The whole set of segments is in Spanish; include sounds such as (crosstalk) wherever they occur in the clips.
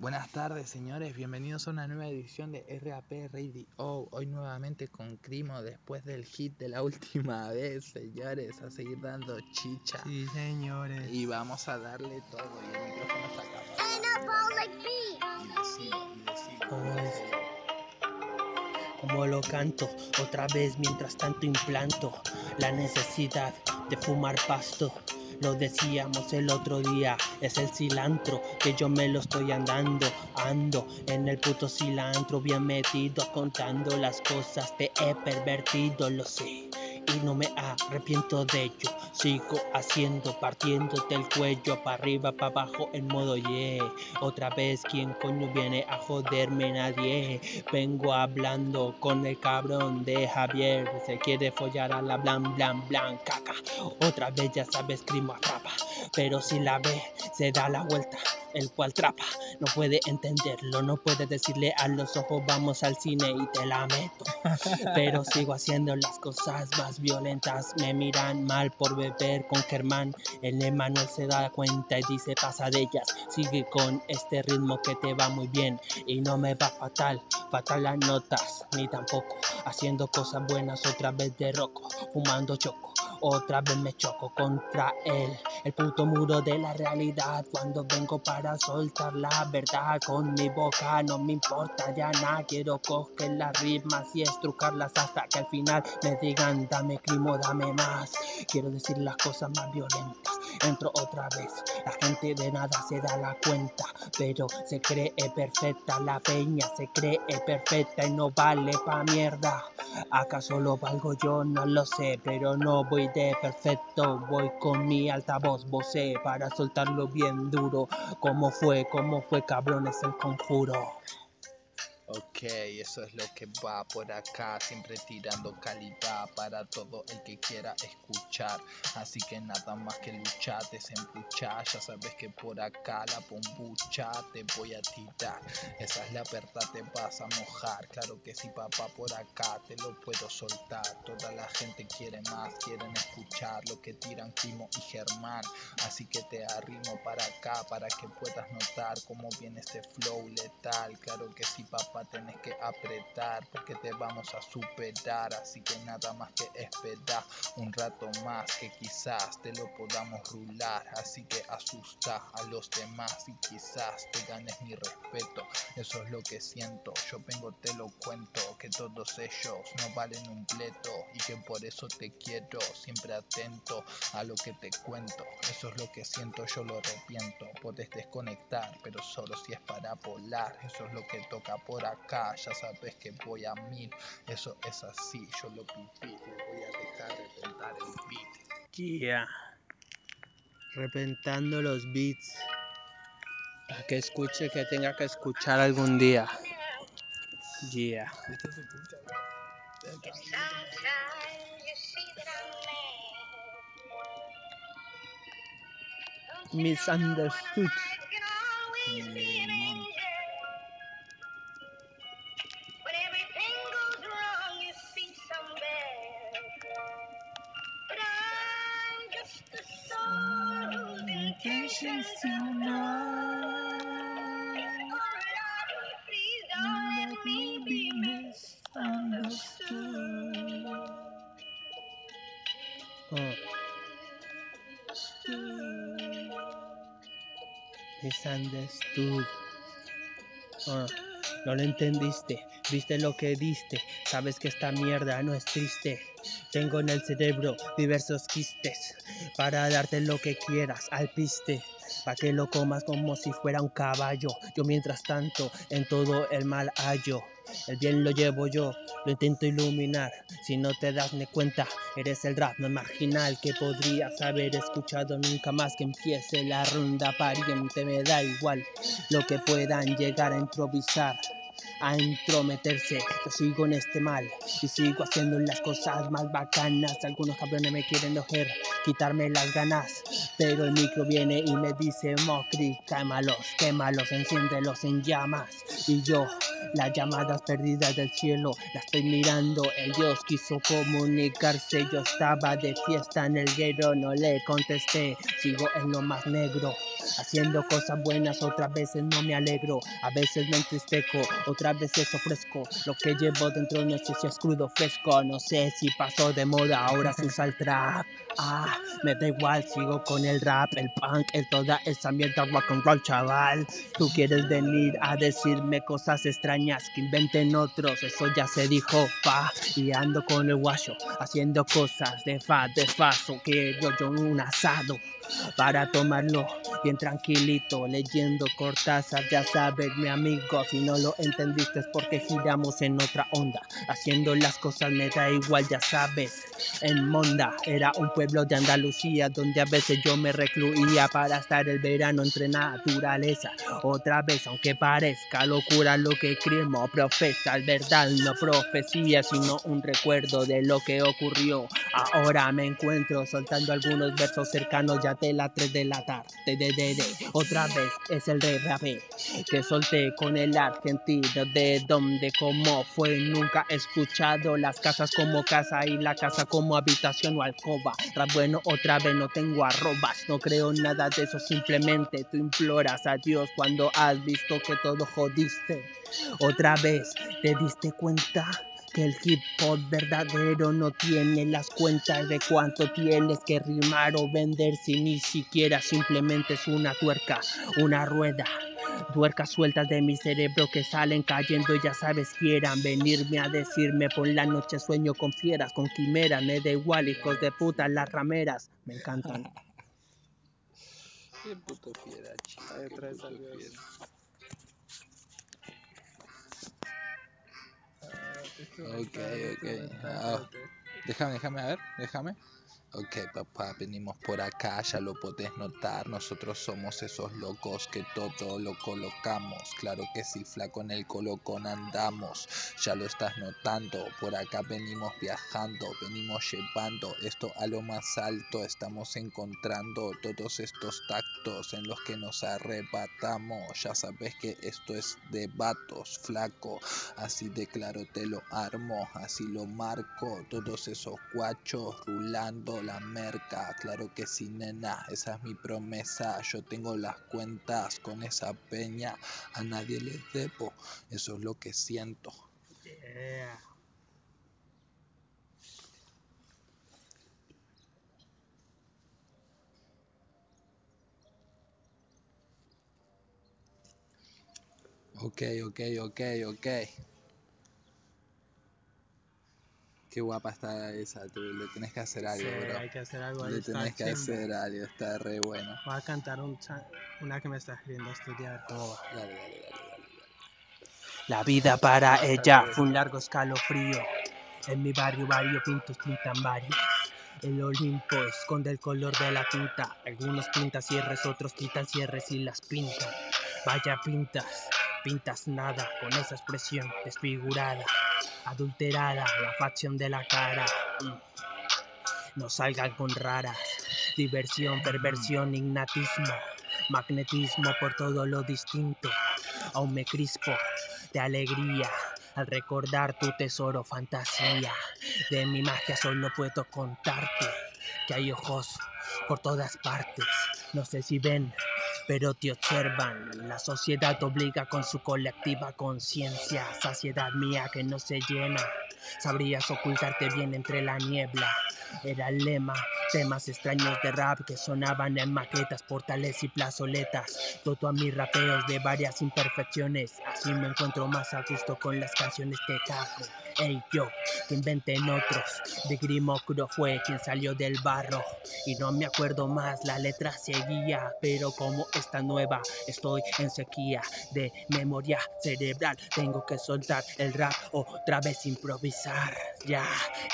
Buenas tardes, señores. Bienvenidos a una nueva edición de RAP Radio. Hoy nuevamente con Crimo después del hit de la (laughs) última vez, señores. A seguir dando chicha. Sí, señores. Y vamos a darle todo. Y el micrófono está acá. Y. Como lo canto, otra vez mientras tanto implanto la necesidad de fumar pasto. Lo decíamos el otro día, es el cilantro que yo me lo estoy andando. Ando en el puto cilantro, bien metido, contando las cosas. Te he pervertido, lo sé. Y no me arrepiento de ello. Sigo haciendo, partiéndote el cuello, para arriba, para abajo, en modo yeah. Otra vez, ¿quién coño viene a joderme? Nadie. Vengo hablando con el cabrón de Javier. Se quiere follar a la blan, blan, blan, caca. Otra vez ya sabes, crimo atrapa. Pero si la ve, se da la vuelta. El cual trapa, no puede entenderlo, no puede decirle a los ojos vamos al cine y te la meto. (laughs) Pero sigo haciendo las cosas más violentas, me miran mal por beber con Germán. El Emanuel se da cuenta y dice pasa de ellas, sigue con este ritmo que te va muy bien y no me va fatal, fatal las notas, ni tampoco haciendo cosas buenas otra vez de roco, fumando choco. Otra vez me choco contra él, el puto muro de la realidad. Cuando vengo para soltar la verdad con mi boca, no me importa ya nada. Quiero coger las rimas y estrucarlas hasta que al final me digan, dame crimo, dame más. Quiero decir las cosas más violentas. Entro otra vez, la gente de nada se da la cuenta, pero se cree perfecta. La peña se cree perfecta y no vale pa' mierda. ¿Acaso lo valgo yo? No lo sé, pero no voy de perfecto. Voy con mi altavoz, vocé para soltarlo bien duro. ¿Cómo fue? ¿Cómo fue, cabrón? Es el conjuro. Ok, eso es lo que va por acá, siempre tirando calidad para todo el que quiera escuchar. Así que nada más que luchar, desembuchar, ya sabes que por acá la bombucha te voy a tirar. Esa es la verdad, te vas a mojar. Claro que sí, papá, por acá te lo puedo soltar. Toda la gente quiere más, quieren escuchar lo que tiran Kimo y Germán. Así que te arrimo para acá para que puedas notar cómo viene este flow letal. Claro que sí, papá tenés que apretar porque te vamos a superar así que nada más que esperar un rato más que quizás te lo podamos rular así que asusta a los demás y quizás te ganes mi respeto eso es lo que siento yo vengo te lo cuento que todos ellos no valen un pleto y que por eso te quiero siempre atento a lo que te cuento eso es lo que siento yo lo arrepiento puedes desconectar pero solo si es para volar eso es lo que toca por acá, ya sabes que voy a mil, eso es así, yo lo pipí, le voy a dejar reventar el beat. Yeah. Repentando los beats. Para que escuche que tenga que escuchar algún día. Yeah. Esto se intentions you know. Oh Lord, please don't let me be misunderstood. Oh, misunderstood. Ah, no lo entendiste, viste lo que diste, sabes que esta mierda no es triste. Tengo en el cerebro diversos quistes para darte lo que quieras al piste, para que lo comas como si fuera un caballo. Yo mientras tanto en todo el mal hallo, el bien lo llevo yo, lo intento iluminar. Si no te das ni cuenta, eres el rap marginal que podrías haber escuchado nunca más que empiece la ronda pariente. Me da igual lo que puedan llegar a improvisar. A entrometerse. Yo sigo en este mal y sigo haciendo las cosas más bacanas. Algunos cabrones me quieren coger, quitarme las ganas. Pero el micro viene y me dice, Mocri, quémalos, quémalos, enciéndelos en llamas. Y yo, las llamadas perdidas del cielo, las estoy mirando. El Dios quiso comunicarse. Yo estaba de fiesta en el guero, no le contesté. Sigo en lo más negro, haciendo cosas buenas. Otras veces no me alegro, a veces me entristezco, otras veces ofrezco. Lo que llevo dentro no sé si es crudo fresco, no sé si pasó de moda, ahora se usa el trap. Ah, me da igual, sigo con el rap, el punk, el toda esa mierda rock and roll, chaval. Tú quieres venir a decirme cosas extrañas que inventen otros, eso ya se dijo, pa. Y ando con el guacho, haciendo cosas de fa, de faso, que yo, yo un asado para tomarlo bien tranquilito, leyendo Cortázar, ya sabes, mi amigo, si no lo entendiste es porque giramos en otra onda, haciendo las cosas me da igual, ya sabes. En Monda era un pueblo de Andalucía donde a veces yo me recluía para estar el verano entre naturaleza. Otra vez, aunque parezca locura lo que escribo, profesa, es verdad, no profecía, sino un recuerdo de lo que ocurrió. Ahora me encuentro soltando algunos versos cercanos ya de las 3 de la tarde. De, de, de. Otra vez es el rapé que solté con el argentino. De donde, cómo fue, nunca he escuchado las casas como casa y la casa como habitación o alcoba. Bueno, otra vez no tengo arrobas, no creo nada de eso. Simplemente tú imploras a Dios cuando has visto que todo jodiste. Otra vez te diste cuenta que el hip hop verdadero no tiene las cuentas de cuánto tienes que rimar o vender si ni siquiera simplemente es una tuerca, una rueda. Tuercas sueltas de mi cerebro que salen cayendo, ya sabes, quieran venirme a decirme por la noche sueño con fieras, con quimeras, me da igual, hijos de puta, las rameras, me encantan. Qué puto fiera. Ok, ok. Ah, déjame, déjame, a ver, déjame. Ok, papá, venimos por acá, ya lo podés notar. Nosotros somos esos locos que todo lo colocamos. Claro que sí, flaco, en el colocón andamos. Ya lo estás notando. Por acá venimos viajando, venimos llevando esto a lo más alto. Estamos encontrando todos estos tactos en los que nos arrebatamos. Ya sabes que esto es de vatos, flaco. Así de claro te lo armo, así lo marco. Todos esos guachos rulando la merca. Claro que sí, nena, esa es mi promesa. Yo tengo las cuentas con esa peña. A nadie les debo, eso es lo que siento. Yeah. Ok, ok, ok, ok. Qué guapa está esa, tú le tenés que hacer algo, Sí, bro. hay que hacer algo, ahí Le está tenés que hacer algo, está re bueno. Voy a cantar un una que me está escribiendo estudiar. Dale, dale, dale, dale. La vida para ella fue un largo escalofrío. En mi barrio varios pintos pintan varios. El Olimpo esconde el color de la tinta. Algunos pintan cierres, otros quitan cierres y las pintan. Vaya pintas, pintas nada con esa expresión desfigurada, adulterada, la facción de la cara. No salgan con raras. Diversión, perversión, ignatismo, magnetismo por todo lo distinto. Aún me crispo de alegría al recordar tu tesoro, fantasía. De mi magia solo puedo contarte que hay ojos por todas partes. No sé si ven, pero te observan. La sociedad obliga con su colectiva conciencia. Saciedad mía que no se llena. Sabrías ocultarte bien entre la niebla. Era el lema, temas extraños de rap que sonaban en maquetas, portales y plazoletas. Todo a mis rapeos de varias imperfecciones. Así me encuentro más a gusto con las canciones que cago. Ey, yo, que inventen otros. De Grimocro fue quien salió del barro. Y no me acuerdo más, la letra seguía. Pero como esta nueva. Estoy en sequía de memoria cerebral. Tengo que soltar el rap otra vez improvisar. Ya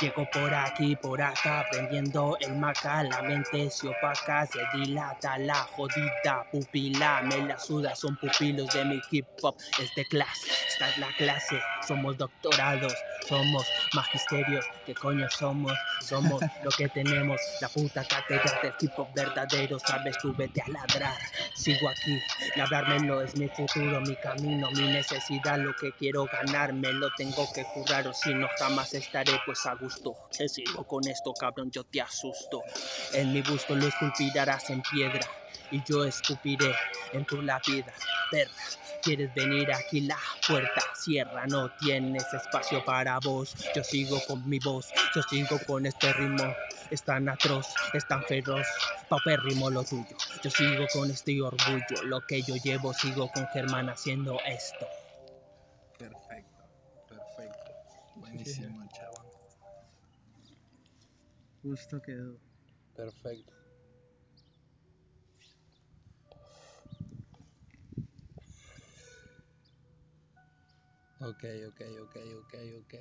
llego por aquí, por acá, prendiendo el maca. La mente se opaca, se dilata la jodida pupila. Me la suda, son pupilos de mi hip hop. Es de clase, esta es la clase. Somos doctorados, somos magisterios. ¿Qué coño somos? Somos (laughs) lo que tenemos. La puta cátedra del hip hop verdadero. Sabes tú, vete a ladrar. Sigo aquí, labrármelo es mi futuro, mi camino, mi necesidad. Lo que quiero ganarme lo tengo que currar o si no jamás estaré pues a gusto. Que sigo con esto, cabrón, yo te asusto. En mi busto lo esculpirás en piedra y yo escupiré en tu lápida, perra. ¿Quieres venir aquí? La puerta cierra, no tienes espacio para vos. Yo sigo con mi voz, yo sigo con este ritmo. Es tan atroz, es tan feroz, paupérrimo lo tuyo. Yo sigo con este orgullo, lo que yo llevo, sigo con Germán haciendo esto. Perfecto, perfecto. Buenísimo. Justo quedó. Perfecto. Ok, ok, ok, ok, ok.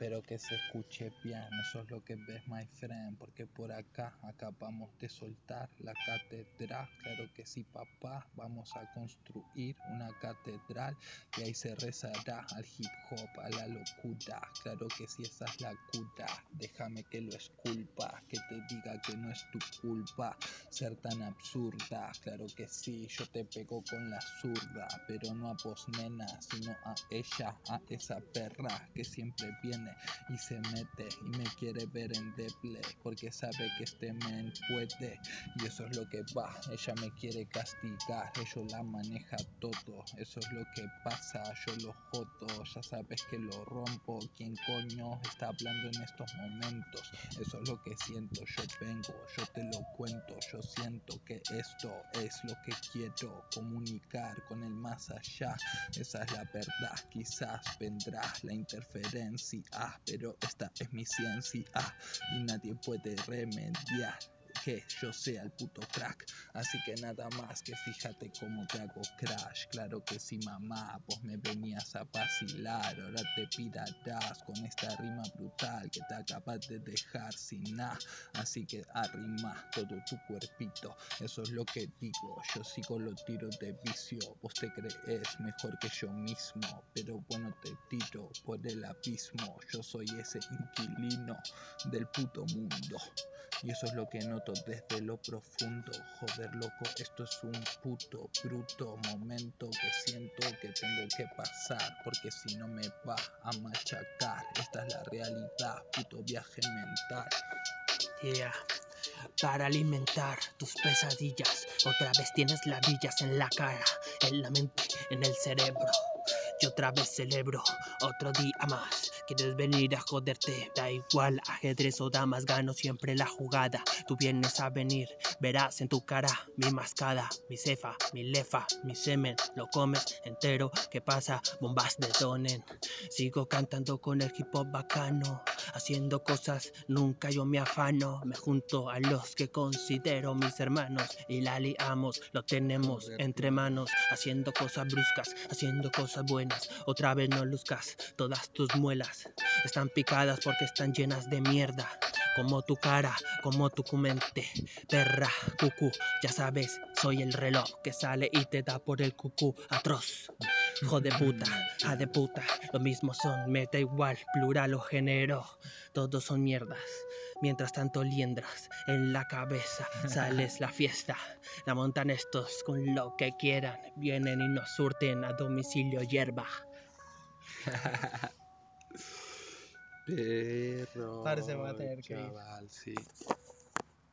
Espero que se escuche bien, eso es lo que ves, my friend, porque por acá acabamos de soltar la catedral. Claro que sí, papá, vamos a construir una catedral y ahí se rezará al hip hop, a la locura. Claro que sí, esa es la cura. Déjame que lo esculpa, que te diga que no es tu culpa ser tan absurda. Claro que sí, yo te pego con la zurda, pero no a vos, nena, sino a ella, a esa perra que siempre viene y se mete y me quiere ver en deble porque sabe que este men puede y eso es lo que va. Ella me quiere castigar ella la maneja todo eso es lo que pasa yo lo jodo ya sabes que lo rompo quién coño está hablando en estos momentos eso es lo que siento yo vengo yo te lo cuento yo siento que esto es lo que quiero comunicar con el más allá. Esa es la verdad quizás vendrá la interferencia pero esta es mi ciencia y nadie puede remediar que yo sea el puto crack. Así que nada más que fíjate cómo te hago crash. Claro que sí, mamá, vos me venías a vacilar. Ahora te pirarás con esta rima brutal que te acabas de dejar sin nada. Así que arrima todo tu cuerpito. Eso es lo que digo. Yo sigo los tiros de vicio. Vos te crees mejor que yo mismo. Pero bueno, te tiro por el abismo. Yo soy ese inquilino del puto mundo. Y eso es lo que noto desde lo profundo. Joder, loco, esto es un puto, bruto momento que siento que tengo que pasar. Porque si no me va a machacar. Esta es la realidad, puto viaje mental. Yeah. Para alimentar tus pesadillas, otra vez tienes ladillas en la cara, en la mente, en el cerebro. Y otra vez celebro otro día más. Quieres venir a joderte, da igual, ajedrez o damas, gano siempre la jugada. Tú vienes a venir, verás en tu cara mi mascada, mi cefa, mi lefa, mi semen. Lo comes entero, ¿qué pasa? Bombas detonen. Sigo cantando con el hip hop bacano, haciendo cosas, nunca yo me afano. Me junto a los que considero mis hermanos y la liamos, lo tenemos entre manos, haciendo cosas bruscas, haciendo cosas buenas. Otra vez no luzcas, todas tus muelas están picadas porque están llenas de mierda. Como tu cara, como tu mente, perra, cucú, ya sabes, soy el reloj que sale y te da por el cucú atroz. Hijo de puta, ja de puta, lo mismo son, me da igual, plural o género, todos son mierdas. Mientras tanto liendras en la cabeza, (laughs) sales la fiesta, la montan estos con lo que quieran, vienen y nos surten a domicilio hierba. Perro. A tener que ir. chaval, sí.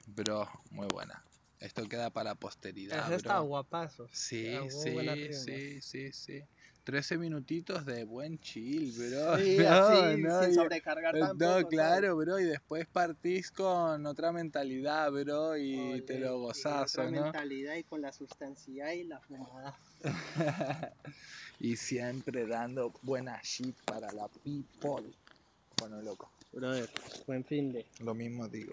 Bro, muy buena. Esto queda para la posteridad, Ese está bro. guapazo. Sí, sí, sí, sí, sí. 13 minutitos de buen chill, bro. Sí, (laughs) No, así, no, sin y- sobrecargar tampoco. No, ¿sabes? claro, bro, y después partís con otra mentalidad, bro, y te lo gozás, otra ¿o ¿no? mentalidad y con la sustancia y la fumada. (laughs) y siempre dando buena shit para la people. Bueno, loco, Brother, buen fin de. lo mismo digo.